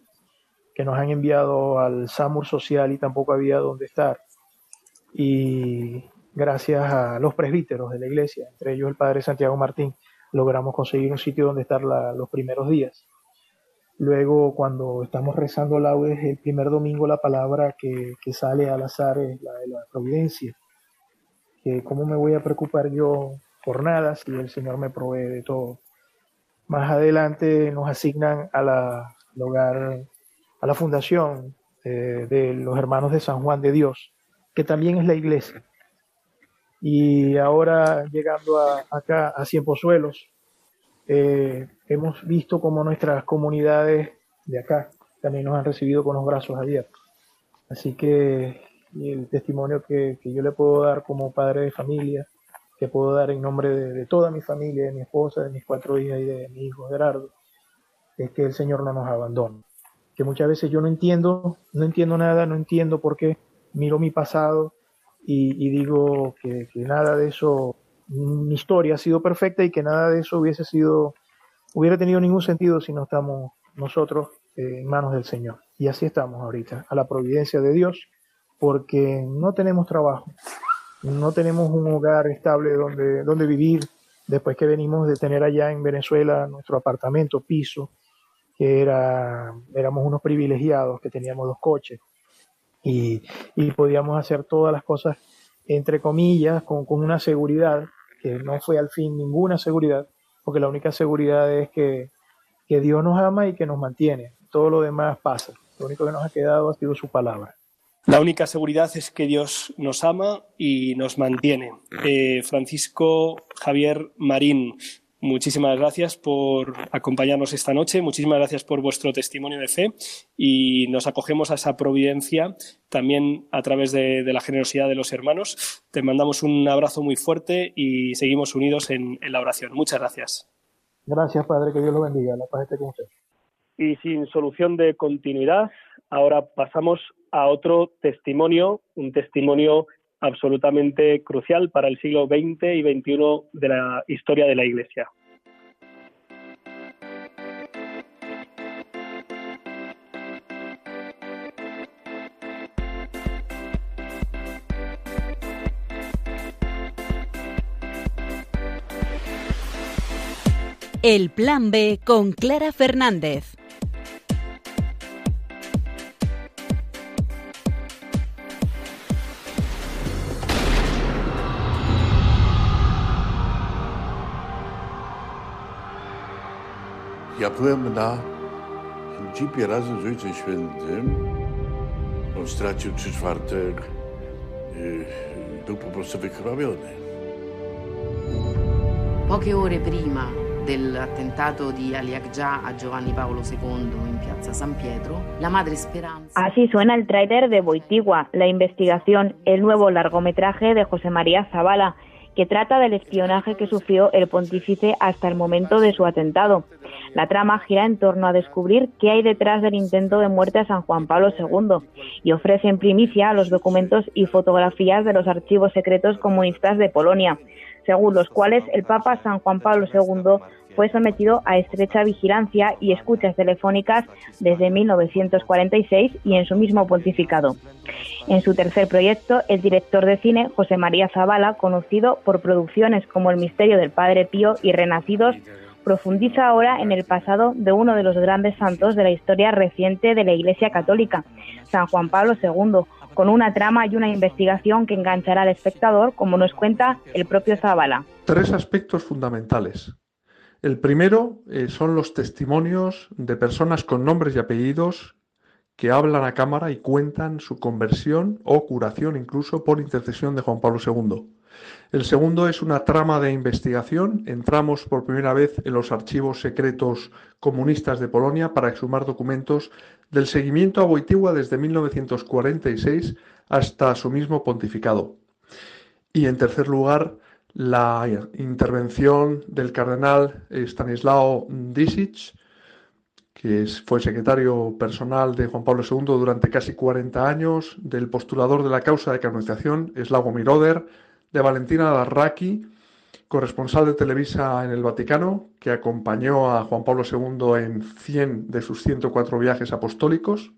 [SPEAKER 2] que nos han enviado al SAMUR social y tampoco había dónde estar. Y gracias a los presbíteros de la iglesia, entre ellos el padre Santiago Martín, logramos conseguir un sitio donde estar los primeros días. Luego, cuando estamos rezando laudes, el primer domingo la palabra que, sale al azar es la de la providencia. Que cómo me voy a preocupar yo por nada si el Señor me provee de todo. Más adelante nos asignan al hogar, a la fundación eh, de los hermanos de San Juan de Dios, que también es la iglesia. Y ahora llegando a, acá a Cienpozuelos, eh, hemos visto como nuestras comunidades de acá también nos han recibido con los brazos abiertos. Así que el testimonio que, yo le puedo dar como padre de familia, que puedo dar en nombre de, toda mi familia, de mi esposa, de mis cuatro hijas y de mi hijo Gerardo, es que el Señor no nos abandona. Que muchas veces yo no entiendo, no entiendo nada, no entiendo por qué, miro mi pasado y, digo que, que nada de eso mi historia ha sido perfecta y que nada de eso hubiese sido, hubiera tenido ningún sentido si no estamos nosotros eh, en manos del Señor. Y así estamos ahorita, a la providencia de Dios, porque no tenemos trabajo, no tenemos un hogar estable donde, donde vivir después que venimos de tener allá en Venezuela nuestro apartamento, piso, que era, éramos unos privilegiados, que teníamos dos coches y, y podíamos hacer todas las cosas entre comillas, con, con, una seguridad que no fue al fin ninguna seguridad, porque la única seguridad es que que Dios nos ama y que nos mantiene. Todo lo demás pasa. Lo único que nos ha quedado ha sido su palabra.
[SPEAKER 1] La única seguridad es que Dios nos ama y nos mantiene. Eh, Francisco Javier Marín, muchísimas gracias por acompañarnos esta noche, muchísimas gracias por vuestro testimonio de fe y nos acogemos a esa providencia también a través de, la generosidad de los hermanos. Te mandamos un abrazo muy fuerte y seguimos unidos en, en la oración. Muchas gracias.
[SPEAKER 2] Gracias, Padre, que Dios lo bendiga. La paz esté con usted.
[SPEAKER 1] Y sin solución de continuidad, ahora pasamos a otro testimonio, un testimonio absolutamente crucial para el siglo XX y XXI de la historia de la Iglesia.
[SPEAKER 3] El Plan B con Clara Fernández.
[SPEAKER 4] Ja byłem na jeepie razem z Ojcem Świętym. On stracił trzy czwarte, był po prostu wykrwawiony.
[SPEAKER 5] Poche ore prima dell'attentato di Ali Akja a Giovanni Paolo II in piazza San Pietro, la madre Speranza.
[SPEAKER 6] Así suena el tráiler de Boitigua, la investigación, el nuevo largometraje de José María Zavala, que trata del espionaje que sufrió el pontífice hasta el momento de su atentado. La trama gira en torno a descubrir qué hay detrás del intento de muerte a San Juan Pablo II y ofrece en primicia los documentos y fotografías de los archivos secretos comunistas de Polonia, según los cuales el Papa San Juan Pablo II fue sometido a estrecha vigilancia y escuchas telefónicas desde 1946 y en su mismo pontificado. En su tercer proyecto, el director de cine José María Zavala, conocido por producciones como El misterio del Padre Pío y Renacidos, profundiza ahora en el pasado de uno de los grandes santos de la historia reciente de la Iglesia Católica, San Juan Pablo II, con una trama y una investigación que enganchará al espectador, como nos cuenta el propio Zavala.
[SPEAKER 7] Tres aspectos fundamentales. El primero eh, son los testimonios de personas con nombres y apellidos que hablan a cámara y cuentan su conversión o curación incluso por intercesión de Juan Pablo II. El segundo es una trama de investigación. Entramos por primera vez en los archivos secretos comunistas de Polonia para exhumar documentos del seguimiento a Wojtyła desde 1946 hasta su mismo pontificado. Y en tercer lugar, la intervención del cardenal Stanislao Disic, que fue secretario personal de Juan Pablo II durante casi 40 años, del postulador de la causa de canonización, Slavo Miroder, de Valentina Darraki, corresponsal de Televisa en el Vaticano, que acompañó a Juan Pablo II en 100 de sus 104 viajes apostólicos,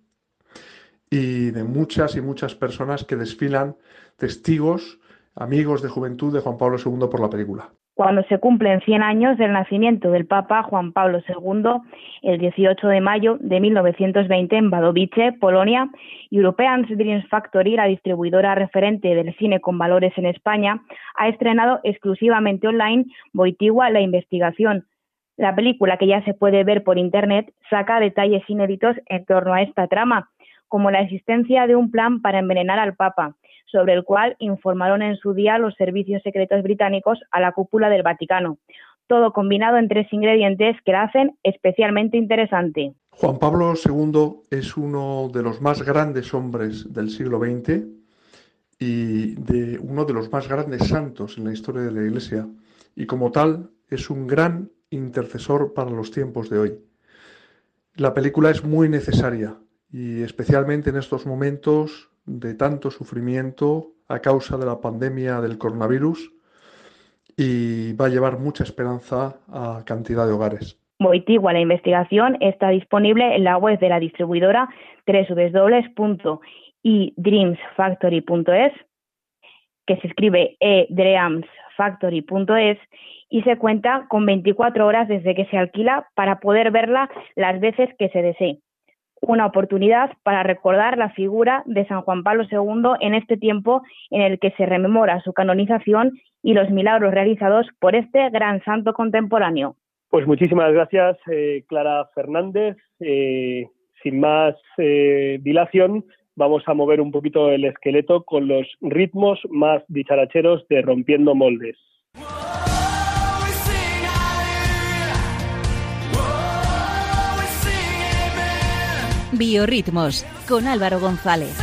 [SPEAKER 7] y de muchas y muchas personas que desfilan testigos, amigos de juventud de Juan Pablo II por la película
[SPEAKER 6] cuando se cumplen 100 años del nacimiento del Papa Juan Pablo II, el 18 de mayo de 1920 en Wadowice, Polonia, European Dreams Factory, la distribuidora referente del cine con valores en España, ha estrenado exclusivamente online Boitigua la investigación. La película, que ya se puede ver por internet, saca detalles inéditos en torno a esta trama, como la existencia de un plan para envenenar al Papa, sobre el cual informaron en su día los servicios secretos británicos a la cúpula del Vaticano. Todo combinado en tres ingredientes que la hacen especialmente interesante.
[SPEAKER 7] Juan Pablo II es uno de los más grandes hombres del siglo XX y de uno de los más grandes santos en la historia de la Iglesia y como tal es un gran intercesor para los tiempos de hoy. La película es muy necesaria y especialmente en estos momentos de tanto sufrimiento a causa de la pandemia del coronavirus y va a llevar mucha esperanza a cantidad de hogares.
[SPEAKER 6] Moitigua, la investigación está disponible en la web de la distribuidora www.edreamsfactory.es, que se escribe edreamsfactory.es y se cuenta con 24 horas desde que se alquila para poder verla las veces que se desee una oportunidad para recordar la figura de San Juan Pablo II en este tiempo en el que se rememora su canonización y los milagros realizados por este gran santo contemporáneo.
[SPEAKER 8] Pues muchísimas gracias, eh, Clara Fernández. Eh, sin más eh, dilación, vamos a mover un poquito el esqueleto con los ritmos más dicharacheros de Rompiendo Moldes.
[SPEAKER 3] Biorritmos con Álvaro González.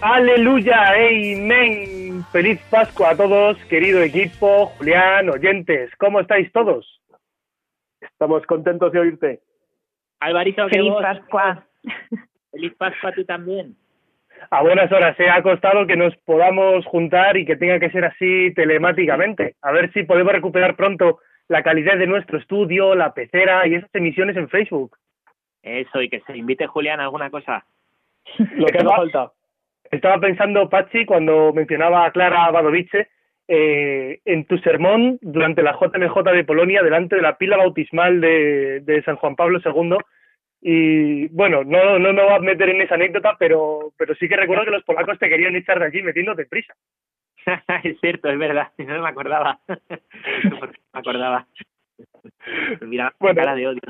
[SPEAKER 8] Aleluya, amén. Feliz Pascua a todos, querido equipo, Julián, oyentes. ¿Cómo estáis todos? Estamos contentos de oírte.
[SPEAKER 9] Alvarito,
[SPEAKER 6] Feliz Pascua.
[SPEAKER 9] Feliz Pascua a ti también.
[SPEAKER 8] A buenas horas, se ha costado que nos podamos juntar y que tenga que ser así telemáticamente. A ver si podemos recuperar pronto la calidad de nuestro estudio, la pecera y esas emisiones en Facebook.
[SPEAKER 9] Eso, y que se invite Julián a alguna cosa.
[SPEAKER 8] Lo que haga falta. Estaba pensando, Pachi, cuando mencionaba a Clara Badovice, eh, en tu sermón durante la JMJ de Polonia, delante de la pila bautismal de, de San Juan Pablo II. Y bueno, no, no me voy a meter en esa anécdota, pero, pero sí que recuerdo que los polacos te querían echar de allí metiéndote prisa. <laughs>
[SPEAKER 9] es cierto, es verdad, <laughs> no me acordaba. <laughs> no me acordaba. Mira,
[SPEAKER 8] Bueno.
[SPEAKER 9] cara de odio.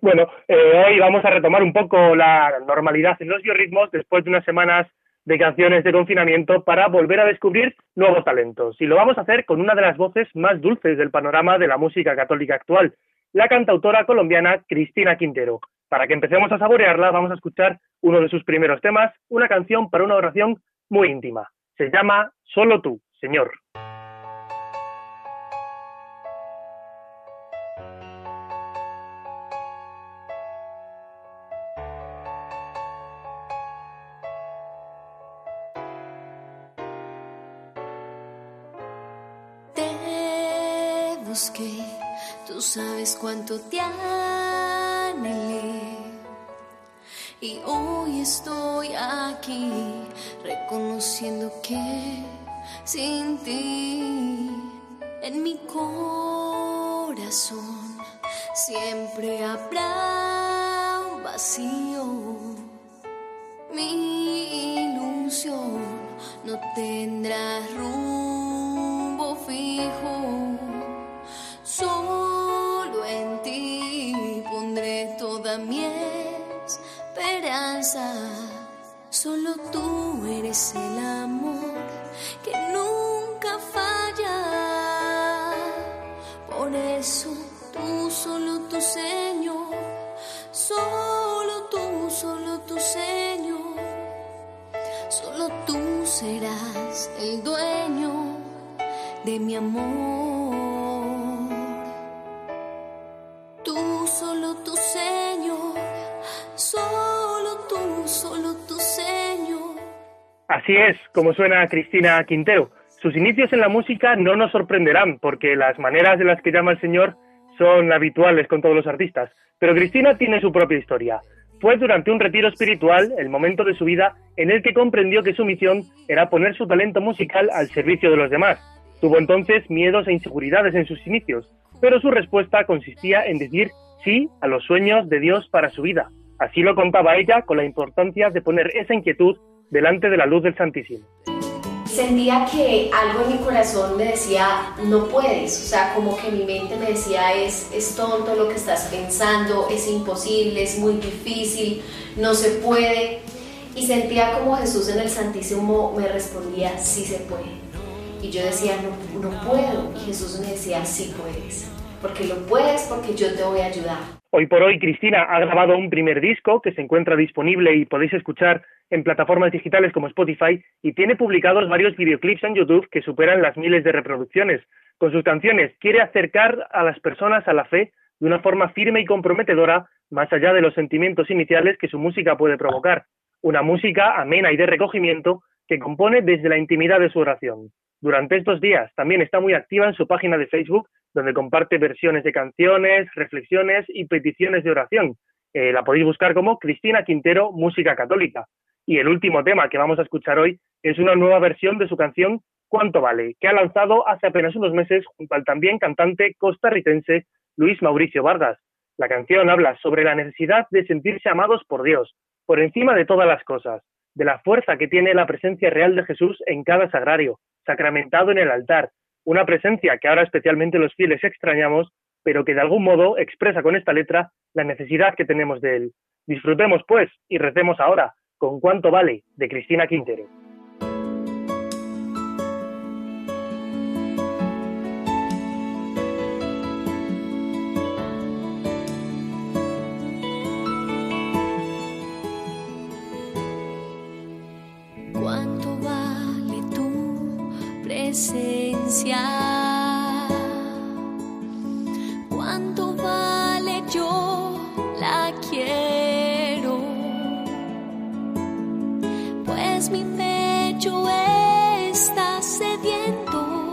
[SPEAKER 8] bueno, eh, hoy vamos a retomar un poco la normalidad en los biorritmos después de unas semanas de canciones de confinamiento para volver a descubrir nuevos talentos. Y lo vamos a hacer con una de las voces más dulces del panorama de la música católica actual, la cantautora colombiana Cristina Quintero. Para que empecemos a saborearla, vamos a escuchar uno de sus primeros temas, una canción para una oración muy íntima. Se llama Solo tú, Señor.
[SPEAKER 10] Te busqué, tú sabes cuánto te anhelé. Y hoy estoy aquí reconociendo que sin ti en mi corazón siempre habrá un vacío. Mi ilusión no tendrá rumbo Solo tú eres el amor que nunca falla. Por eso tú, solo tú, Señor. Solo tú, solo tú, Señor. Solo tú serás el dueño de mi amor.
[SPEAKER 8] Así es, como suena Cristina Quintero. Sus inicios en la música no nos sorprenderán, porque las maneras de las que llama el Señor son habituales con todos los artistas. Pero Cristina tiene su propia historia. Fue durante un retiro espiritual, el momento de su vida, en el que comprendió que su misión era poner su talento musical al servicio de los demás. Tuvo entonces miedos e inseguridades en sus inicios, pero su respuesta consistía en decir sí a los sueños de Dios para su vida. Así lo contaba ella con la importancia de poner esa inquietud delante de la luz del Santísimo.
[SPEAKER 10] Sentía que algo en mi corazón me decía, no puedes, o sea, como que mi mente me decía, es, es tonto lo que estás pensando, es imposible, es muy difícil, no se puede. Y sentía como Jesús en el Santísimo me respondía, sí se puede. Y yo decía, no, no puedo. Y Jesús me decía, sí puedes, porque lo puedes, porque yo te voy a ayudar.
[SPEAKER 8] Hoy por hoy Cristina ha grabado un primer disco que se encuentra disponible y podéis escuchar en plataformas digitales como Spotify y tiene publicados varios videoclips en YouTube que superan las miles de reproducciones. Con sus canciones quiere acercar a las personas a la fe de una forma firme y comprometedora, más allá de los sentimientos iniciales que su música puede provocar. Una música amena y de recogimiento que compone desde la intimidad de su oración. Durante estos días también está muy activa en su página de Facebook, donde comparte versiones de canciones, reflexiones y peticiones de oración. Eh, la podéis buscar como Cristina Quintero, Música Católica. Y el último tema que vamos a escuchar hoy es una nueva versión de su canción ¿Cuánto vale?, que ha lanzado hace apenas unos meses junto al también cantante costarricense Luis Mauricio Vargas. La canción habla sobre la necesidad de sentirse amados por Dios, por encima de todas las cosas. De la fuerza que tiene la presencia real de Jesús en cada sagrario, sacramentado en el altar, una presencia que ahora especialmente los fieles extrañamos, pero que de algún modo expresa con esta letra la necesidad que tenemos de él. Disfrutemos, pues, y recemos ahora con cuánto vale de Cristina Quintero.
[SPEAKER 11] ¿Cuánto vale yo la quiero? Pues mi pecho está sediento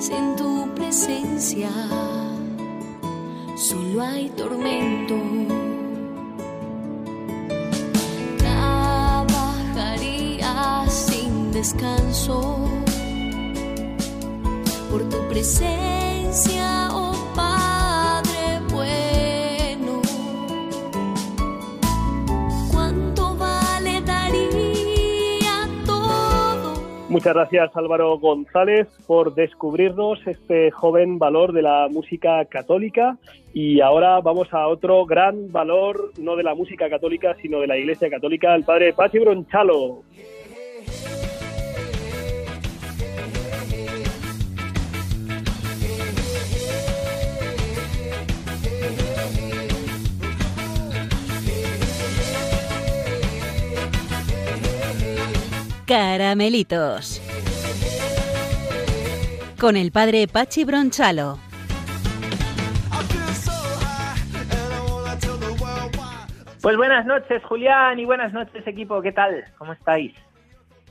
[SPEAKER 11] sin tu presencia. Solo hay tormento. Descanso por tu presencia, oh Padre bueno. ¿Cuánto vale daría todo?
[SPEAKER 1] Muchas gracias Álvaro González por descubrirnos este joven valor de la música católica y ahora vamos a otro gran valor, no de la música católica, sino de la Iglesia Católica, el padre Pachi Bronchalo.
[SPEAKER 3] Caramelitos. Con el padre Pachi Bronchalo.
[SPEAKER 9] Pues buenas noches, Julián, y buenas noches, equipo. ¿Qué tal? ¿Cómo estáis?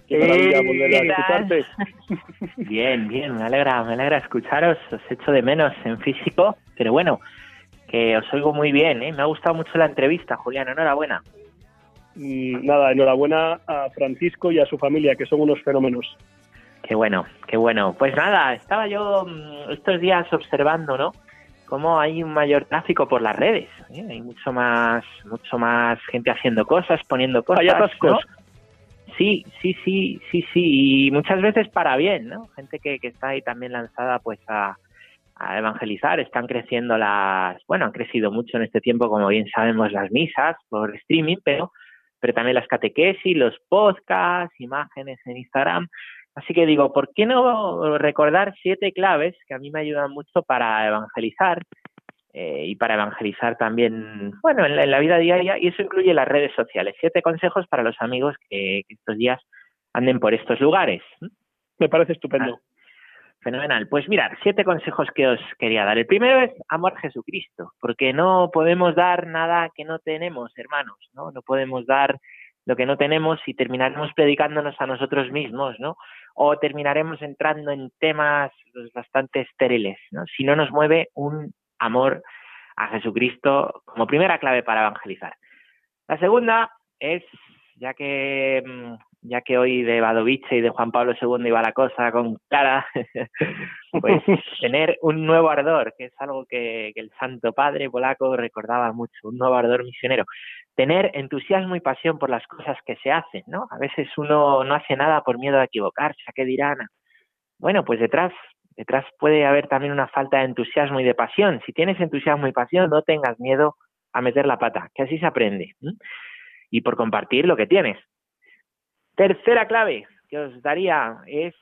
[SPEAKER 1] Qué maravilla volver a escucharte. <laughs>
[SPEAKER 9] Bien, bien, me alegra, me alegra escucharos. Os echo de menos en físico, pero bueno, que os oigo muy bien, ¿eh? Me ha gustado mucho la entrevista, Julián. Enhorabuena.
[SPEAKER 1] Mm, nada, enhorabuena a Francisco y a su familia, que son unos fenómenos.
[SPEAKER 9] Qué bueno, qué bueno. Pues nada, estaba yo mm, estos días observando, ¿no? Cómo hay un mayor tráfico por las redes. ¿eh? Hay mucho más, mucho más gente haciendo cosas, poniendo cosas.
[SPEAKER 1] Hay atascos.
[SPEAKER 9] Sí, sí, sí, sí, sí. Y muchas veces para bien, ¿no? Gente que, que está ahí también lanzada, pues a, a evangelizar. Están creciendo las, bueno, han crecido mucho en este tiempo, como bien sabemos, las misas por streaming, pero pero también las catequesis, los podcasts, imágenes en Instagram. Así que digo, ¿por qué no recordar siete claves que a mí me ayudan mucho para evangelizar eh, y para evangelizar también, bueno, en la, vida diaria? Y eso incluye las redes sociales. Siete consejos para los amigos que, estos días anden por estos lugares.
[SPEAKER 1] Me parece estupendo.
[SPEAKER 9] Fenomenal. Pues mirad, siete consejos que os quería dar. El primero es amor a Jesucristo, porque no podemos dar nada que no tenemos, hermanos, ¿no? No podemos dar lo que no tenemos y terminaremos predicándonos a nosotros mismos, ¿no? O terminaremos entrando en temas pues, bastante estériles, ¿no? Si no nos mueve un amor a Jesucristo como primera clave para evangelizar. La segunda es, ya que mm, ya que hoy de Badoviche y de Juan Pablo II iba la cosa con cara, <laughs> pues <laughs> tener un nuevo ardor, que es algo que, el Santo Padre polaco recordaba mucho, un nuevo ardor misionero. Tener entusiasmo y pasión por las cosas que se hacen, ¿no? A veces uno no hace nada por miedo a equivocarse, ¿a qué dirán? Bueno, pues detrás, detrás puede haber también una falta de entusiasmo y de pasión. Si tienes entusiasmo y pasión, no tengas miedo a meter la pata, que así se aprende. Y por compartir lo que tienes, Tercera clave que os daría es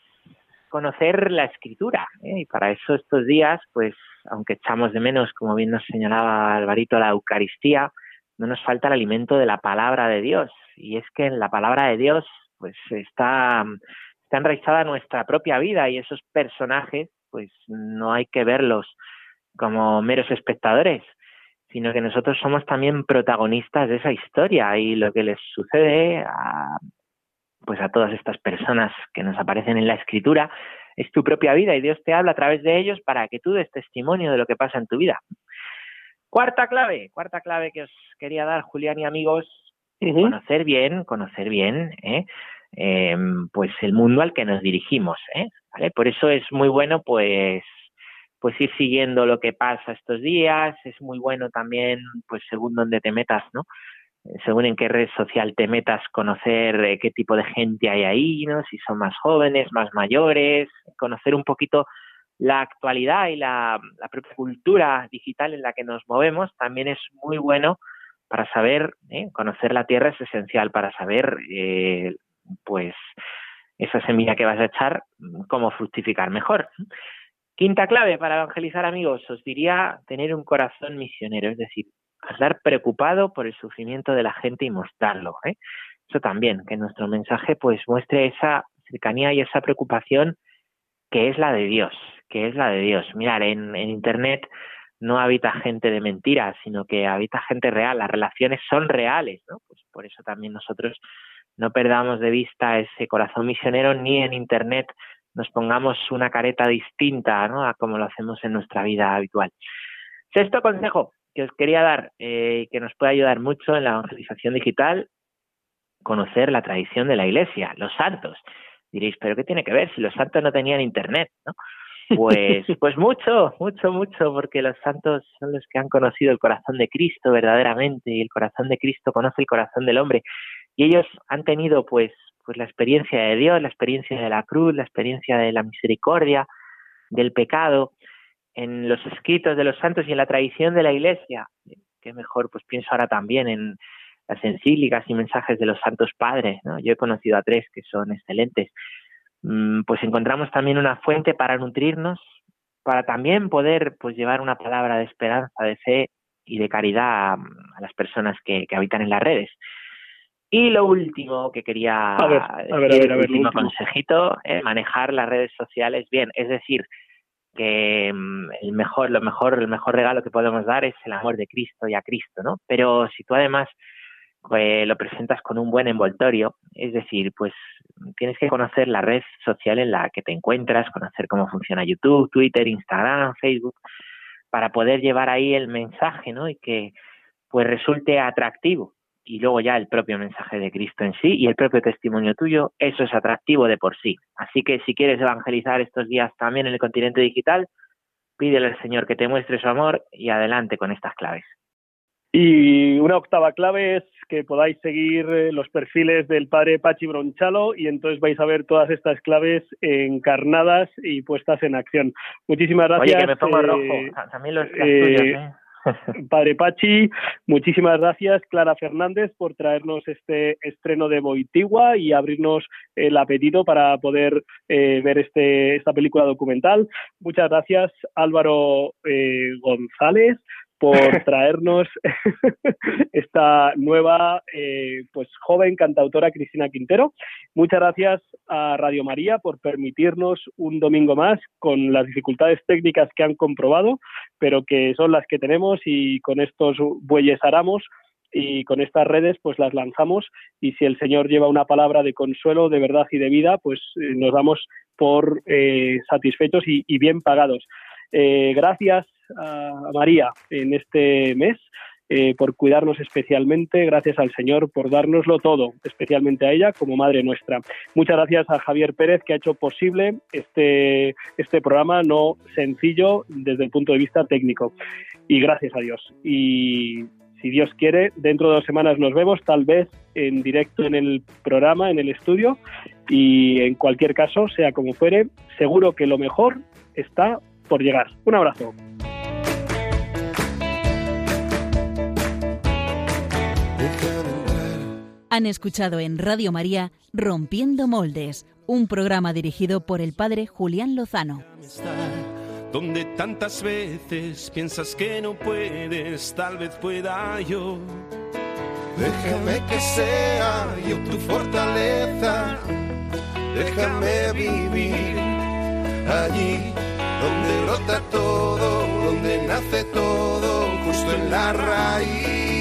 [SPEAKER 9] conocer la escritura. ¿eh? Y para eso estos días, pues, aunque echamos de menos, como bien nos señalaba Alvarito, la Eucaristía, no nos falta el alimento de la palabra de Dios. Y es que en la palabra de Dios, pues, está, está enraizada nuestra propia vida y esos personajes, pues, no hay que verlos como meros espectadores, sino que nosotros somos también protagonistas de esa historia y lo que les sucede a, pues a todas estas personas que nos aparecen en la escritura, es tu propia vida y Dios te habla a través de ellos para que tú des testimonio de lo que pasa en tu vida. Cuarta clave, cuarta clave que os quería dar, Julián y amigos, conocer bien, conocer bien, ¿eh? Em, pues el mundo al que nos dirigimos, ¿eh? ¿Vale? Por eso es muy bueno, pues, pues ir siguiendo lo que pasa estos días, es muy bueno también, pues según donde te metas, ¿no? Según en qué red social te metas, conocer eh, qué tipo de gente hay ahí, ¿no? Si son más jóvenes, más mayores, conocer un poquito la actualidad y la, propia cultura digital en la que nos movemos también es muy bueno para saber, ¿eh? conocer la tierra es esencial para saber, eh, pues, esa semilla que vas a echar, cómo fructificar mejor. Quinta clave para evangelizar amigos, os diría tener un corazón misionero, es decir, estar preocupado por el sufrimiento de la gente y mostrarlo. ¿eh? Eso también, que nuestro mensaje pues muestre esa cercanía y esa preocupación que es la de Dios, que es la de Dios. Mirar, en, Internet no habita gente de mentiras, sino que habita gente real, las relaciones son reales, ¿no? Pues por eso también nosotros no perdamos de vista ese corazón misionero ni en internet nos pongamos una careta distinta, ¿no? A como lo hacemos en nuestra vida habitual. Sexto consejo que os quería dar, eh, que nos puede ayudar mucho en la evangelización digital, conocer la tradición de la Iglesia, los santos. Diréis, pero ¿qué tiene que ver si los santos no tenían internet, ¿no? Pues, <laughs> pues mucho, mucho, mucho, porque los santos son los que han conocido el corazón de Cristo verdaderamente y el corazón de Cristo conoce el corazón del hombre. Y ellos han tenido pues, pues la experiencia de Dios, la experiencia de la cruz, la experiencia de la misericordia, del pecado, en los escritos de los santos y en la tradición de la Iglesia. Que mejor, pues pienso ahora también en las encíclicas y mensajes de los santos padres. ¿no? Yo he conocido a tres que son excelentes Mm, pues encontramos también una fuente para nutrirnos, para también poder pues llevar una palabra de esperanza, de fe y de caridad a, las personas que, habitan en las redes. Y lo último que quería
[SPEAKER 1] a ver, a ver, a ver,
[SPEAKER 9] último consejito, es manejar las redes sociales bien, es decir, que mm, el mejor, lo mejor, el mejor regalo que podemos dar es el amor de Cristo y a Cristo, ¿no? Pero si tú además pues, lo presentas con un buen envoltorio, es decir, pues tienes que conocer la red social en la que te encuentras, conocer cómo funciona YouTube, Twitter, Instagram, Facebook, para poder llevar ahí el mensaje, ¿no? Y que pues resulte atractivo. Y luego ya el propio mensaje de Cristo en sí y el propio testimonio tuyo, eso es atractivo de por sí. Así que si quieres evangelizar estos días también en el continente digital, pídele al Señor que te muestre su amor y adelante con estas claves.
[SPEAKER 1] Y una octava clave es que podáis seguir eh, los perfiles del padre Pachi Bronchalo y entonces vais a ver todas estas claves encarnadas y puestas en acción. Muchísimas gracias.
[SPEAKER 9] Oye, que me pongo
[SPEAKER 1] eh,
[SPEAKER 9] rojo. También los
[SPEAKER 1] eh,
[SPEAKER 9] ¿eh?
[SPEAKER 1] Padre Pachi, muchísimas gracias Clara Fernández por traernos este estreno de Boitigua y abrirnos el apetito para poder eh, ver este, esta película documental. Muchas gracias Álvaro eh, González por <laughs> traernos <laughs> esta nueva eh, pues joven cantautora Cristina Quintero. Muchas gracias a Radio María por permitirnos un domingo más con las dificultades técnicas que han comprobado, pero que son las que tenemos y con estos bueyes aramos y con estas redes pues las lanzamos y si el Señor lleva una palabra de consuelo, de verdad y de vida, pues eh, nos damos por eh, satisfechos y, y bien pagados. Eh, gracias a María en este mes eh, por cuidarnos especialmente, gracias al Señor por dárnoslo todo, especialmente a ella como Madre nuestra. Muchas gracias a Javier Pérez que ha hecho posible este, este programa no sencillo desde el punto de vista técnico. Y gracias a Dios. Y si Dios quiere, dentro de dos semanas nos vemos, tal vez en directo en el programa, en el estudio. Y en cualquier caso, sea como fuere, seguro que lo mejor está por llegar. Un abrazo.
[SPEAKER 3] Han escuchado en Radio María Rompiendo Moldes, un programa dirigido por el padre Julián Lozano.
[SPEAKER 12] Donde tantas veces piensas que no puedes, tal vez pueda yo.
[SPEAKER 13] Déjame que sea yo tu fortaleza, déjame vivir allí donde brota todo, donde nace todo, justo en la raíz,